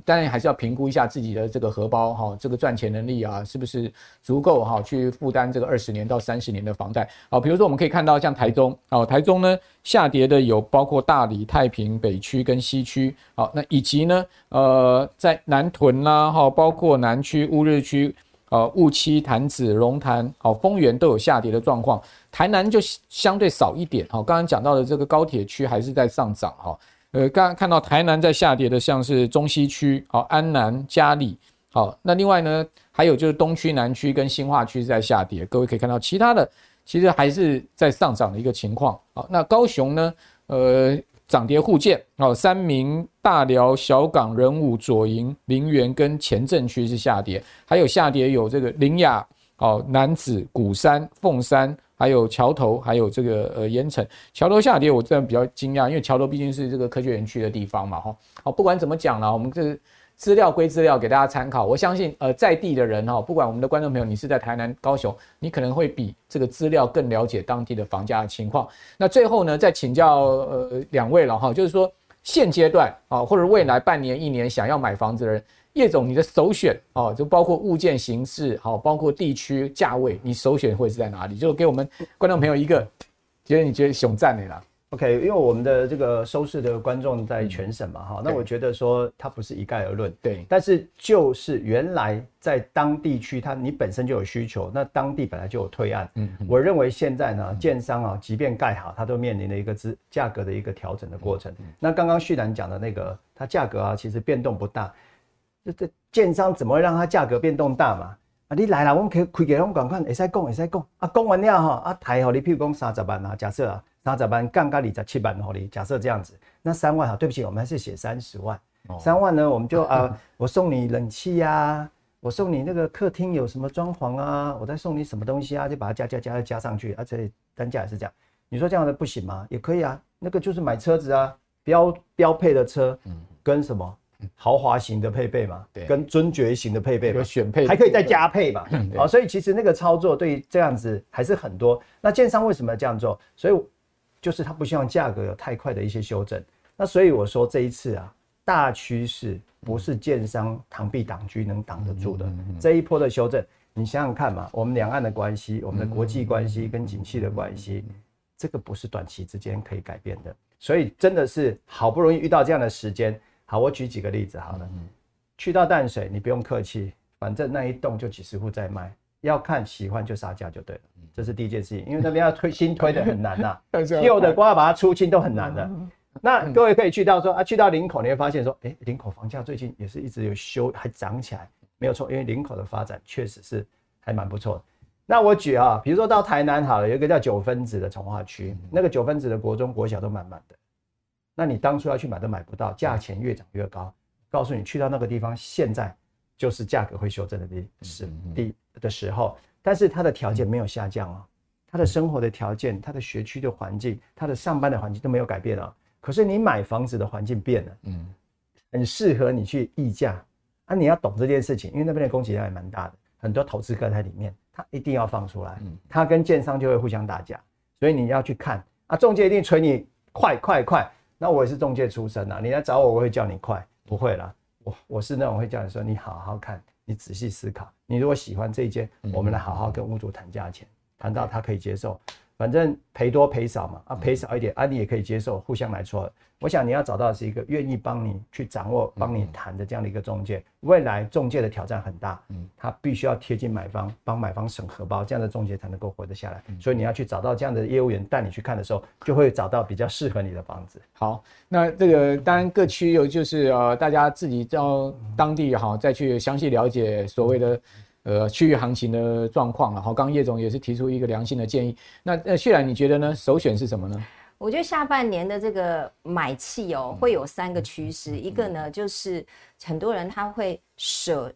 当然还是要评估一下自己的这个荷包哈，这个赚钱能力啊，是不是足够哈去负担这个二十年到三十年的房贷？好，比如说我们可以看到像台中哦，台中呢像下跌的有包括大里、太平、北区跟西区，好，那以及呢呃在南屯啦哈，包括南区乌日区呃雾栖、潭子、龙潭、好丰原都有下跌的状况，台南就相对少一点。好，刚刚讲到的这个高铁区还是在上涨哈。呃，刚刚看到台南在下跌的，像是中西区、好安南、嘉里。好，那另外呢，还有就是东区、南区跟新化区在下跌。各位可以看到，其他的其实还是在上涨的一个情况。好，那高雄呢，呃，涨跌互见。好，三民、大寮、小港、仁武、左营、林园跟前镇区是下跌，还有下跌有这个林雅、好南子、古山、凤山。还有桥头，还有这个呃盐埕桥头下跌，我真的比较惊讶，因为桥头毕竟是这个科学园区的地方嘛，哈。好，不管怎么讲呢，我们这资料归资料，给大家参考。我相信呃在地的人哈，不管我们的观众朋友，你是在台南、高雄，你可能会比这个资料更了解当地的房价的情况。那最后呢，再请教呃两位了哈，就是说现阶段啊，或者未来半年、一年想要买房子的人。叶总，你的首选哦，就包括物件形式，好，包括地区价位，你首选会是在哪里？就给我们观众朋友一个，觉得你觉得熊赞的啦。OK，因为我们的这个收视的观众在全省嘛，哈、嗯，那我觉得说它不是一概而论，对，但是就是原来在当地区，它你本身就有需求，那当地本来就有推案，嗯，我认为现在呢，建商啊，即便盖好，它都面临了一个资价格的一个调整的过程。嗯、那刚刚旭南讲的那个，它价格啊，其实变动不大。这这建商怎么会让它价格变动大嘛？啊，你来啦，我们可以开给他们讲看，会使讲，会使讲。啊，讲完了哈，啊，台好你，譬如讲三十万啊，假设啊，三十万降到二十七万好你，假设这样子，那三万哈，对不起，我们还是写三十万。三、哦、万呢，我们就啊，我送你冷气呀、啊，我送你那个客厅有什么装潢啊，我再送你什么东西啊，就把它加加加加上去，而、啊、且单价也是这样。你说这样的不行吗？也可以啊，那个就是买车子啊，标标配的车，跟什么？豪华型的配备嘛，对，跟尊爵型的配备嘛，选配还可以再加配嘛，好，所以其实那个操作对于这样子还是很多。那建商为什么要这样做？所以就是他不希望价格有太快的一些修正。那所以我说这一次啊，大趋势不是建商螳臂挡车能挡得住的。这一波的修正，你想想看嘛，我们两岸的关系，我们的国际关系跟景气的关系，这个不是短期之间可以改变的。所以真的是好不容易遇到这样的时间。好，我举几个例子好了。嗯，去到淡水，你不用客气，反正那一栋就几十户在卖，要看喜欢就杀价就对了。这是第一件事情，因为那边要推新推的很难呐，旧的光要把它出清都很难的。那各位可以去到说啊，去到林口你会发现说，哎，林口房价最近也是一直有修，还涨起来，没有错，因为林口的发展确实是还蛮不错的。那我举啊，比如说到台南好了，有一个叫九分子的从化区，那个九分子的国中国小都满满的。那你当初要去买都买不到，价钱越涨越高。告诉你，去到那个地方，现在就是价格会修正的地时地的时候，但是它的条件没有下降哦，它的生活的条件、它的学区的环境、它的上班的环境都没有改变哦。可是你买房子的环境变了，嗯，很适合你去议价啊。你要懂这件事情，因为那边的供给量也蛮大的，很多投资客在里面，他一定要放出来，他跟建商就会互相打架，所以你要去看啊，中介一定催你快快快。那我也是中介出身啊，你来找我，我会叫你快，不会啦。我我是那种会叫你说，你好好看，你仔细思考。你如果喜欢这一间，我们来好好跟屋主谈价钱，谈到他可以接受。反正赔多赔少嘛，啊赔少一点啊，你也可以接受，互相来撮合。我想你要找到的是一个愿意帮你去掌握、帮你谈的这样的一个中介。未来中介的挑战很大，嗯，他必须要贴近买方，帮买方省荷包，这样的中介才能够活得下来。所以你要去找到这样的业务员带你去看的时候，就会找到比较适合你的房子。好，那这个当然各区有就是呃，大家自己到当地哈再去详细了解所谓的。呃，区域行情的状况了。好，刚刚叶总也是提出一个良性的建议。那呃旭然，你觉得呢？首选是什么呢？我觉得下半年的这个买气哦，会有三个趋势。一个呢，就是很多人他会舍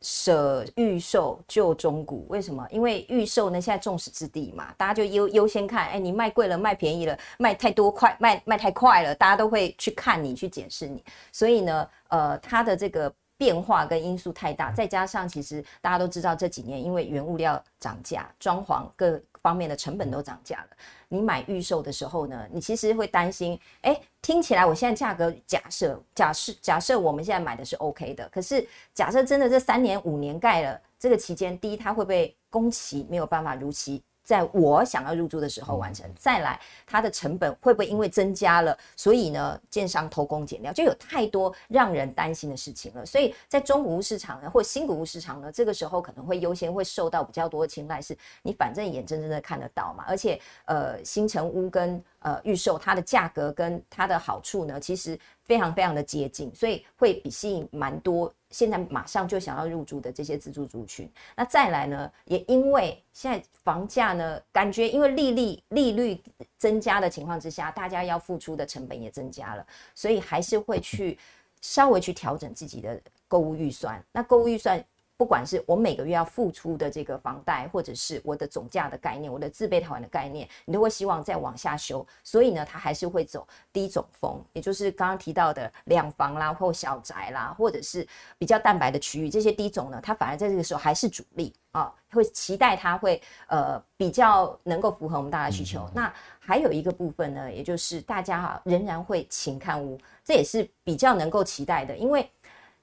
舍预售旧中股，为什么？因为预售呢现在众矢之的嘛，大家就优优先看。哎，你卖贵了，卖便宜了，卖太多快，卖卖太快了，大家都会去看你，去检视你。所以呢，呃，它的这个。变化跟因素太大，再加上其实大家都知道这几年因为原物料涨价，装潢各方面的成本都涨价了。你买预售的时候呢，你其实会担心，哎、欸，听起来我现在价格假设假设假设我们现在买的是 OK 的，可是假设真的这三年五年盖了这个期间，第一它会不会工期没有办法如期在我想要入住的时候完成，再来它的成本会不会因为增加了，所以呢，建商偷工减料，就有太多让人担心的事情了。所以在中古屋市场呢，或新古屋市场呢，这个时候可能会优先会受到比较多的青睐，是你反正眼睁睁的看得到嘛，而且呃，新城屋跟呃预售它的价格跟它的好处呢，其实非常非常的接近，所以会比吸引蛮多。现在马上就想要入住的这些自住族群，那再来呢，也因为现在房价呢，感觉因为利率利率增加的情况之下，大家要付出的成本也增加了，所以还是会去稍微去调整自己的购物预算。那购物预算。不管是我每个月要付出的这个房贷，或者是我的总价的概念，我的自备套款的概念，你都会希望再往下修。所以呢，它还是会走低总风，也就是刚刚提到的两房啦，或小宅啦，或者是比较蛋白的区域，这些低总呢，它反而在这个时候还是主力啊，会期待它会呃比较能够符合我们大家的需求。嗯、那还有一个部分呢，也就是大家哈仍然会勤看屋，这也是比较能够期待的，因为。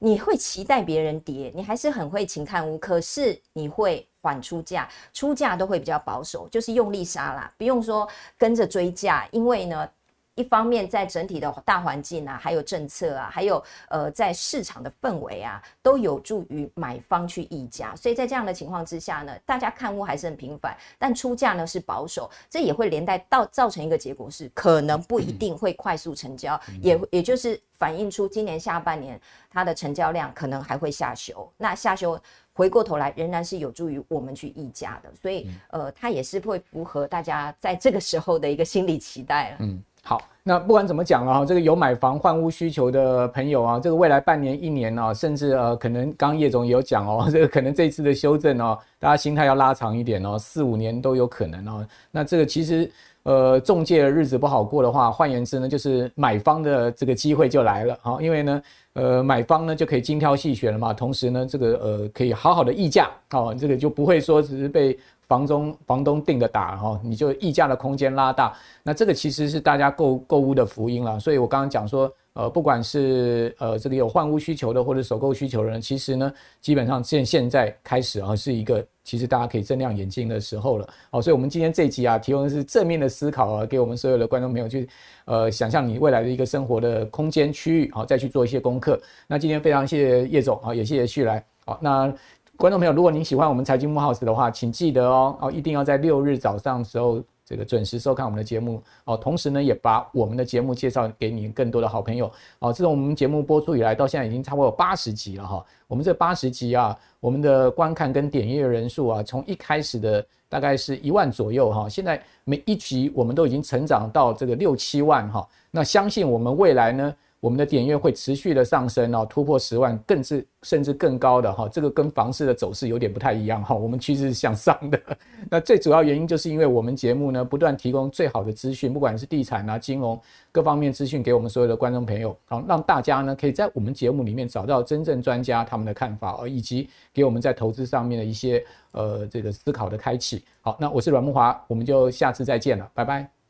你会期待别人跌，你还是很会勤看屋，可是你会缓出价，出价都会比较保守，就是用力杀啦，不用说跟着追价，因为呢。一方面，在整体的大环境啊，还有政策啊，还有呃，在市场的氛围啊，都有助于买方去议价。所以在这样的情况之下呢，大家看屋还是很频繁，但出价呢是保守，这也会连带到造成一个结果是，可能不一定会快速成交，也也就是反映出今年下半年它的成交量可能还会下修。那下修回过头来，仍然是有助于我们去议价的。所以呃，它也是会符合大家在这个时候的一个心理期待了。嗯。好，那不管怎么讲了哈，这个有买房换屋需求的朋友啊，这个未来半年、一年啊，甚至呃，可能刚叶总也有讲哦，这个可能这次的修正哦，大家心态要拉长一点哦，四五年都有可能哦。那这个其实呃，中介的日子不好过的话，换言之呢，就是买方的这个机会就来了啊，因为呢，呃，买方呢就可以精挑细选了嘛，同时呢，这个呃可以好好的议价哦，这个就不会说只是被。房中房东定的打哈，你就溢价的空间拉大，那这个其实是大家购购物的福音了。所以我刚刚讲说，呃，不管是呃这个有换屋需求的或者首购需求的人，其实呢，基本上现现在开始啊，是一个其实大家可以睁亮眼睛的时候了。哦，所以我们今天这一集啊，提供的是正面的思考啊，给我们所有的观众朋友去呃想象你未来的一个生活的空间区域，好，再去做一些功课。那今天非常谢谢叶总啊，也谢谢旭来。好，那。观众朋友，如果您喜欢我们财经慕 House 的话，请记得哦哦，一定要在六日早上的时候这个准时收看我们的节目哦。同时呢，也把我们的节目介绍给你更多的好朋友哦。自从我们节目播出以来，到现在已经差不多有八十集了哈。我们这八十集啊，我们的观看跟点阅人数啊，从一开始的大概是一万左右哈，现在每一集我们都已经成长到这个六七万哈。那相信我们未来呢，我们的点阅会持续的上升哦，突破十万，更是甚至更高的哈。这个跟房市的走势有点不太一样哈。我们趋势是向上的。那最主要原因就是因为我们节目呢，不断提供最好的资讯，不管是地产啊、金融各方面资讯给我们所有的观众朋友，好，让大家呢可以在我们节目里面找到真正专家他们的看法，以及给我们在投资上面的一些呃这个思考的开启。好，那我是阮慕华，我们就下次再见了，拜拜。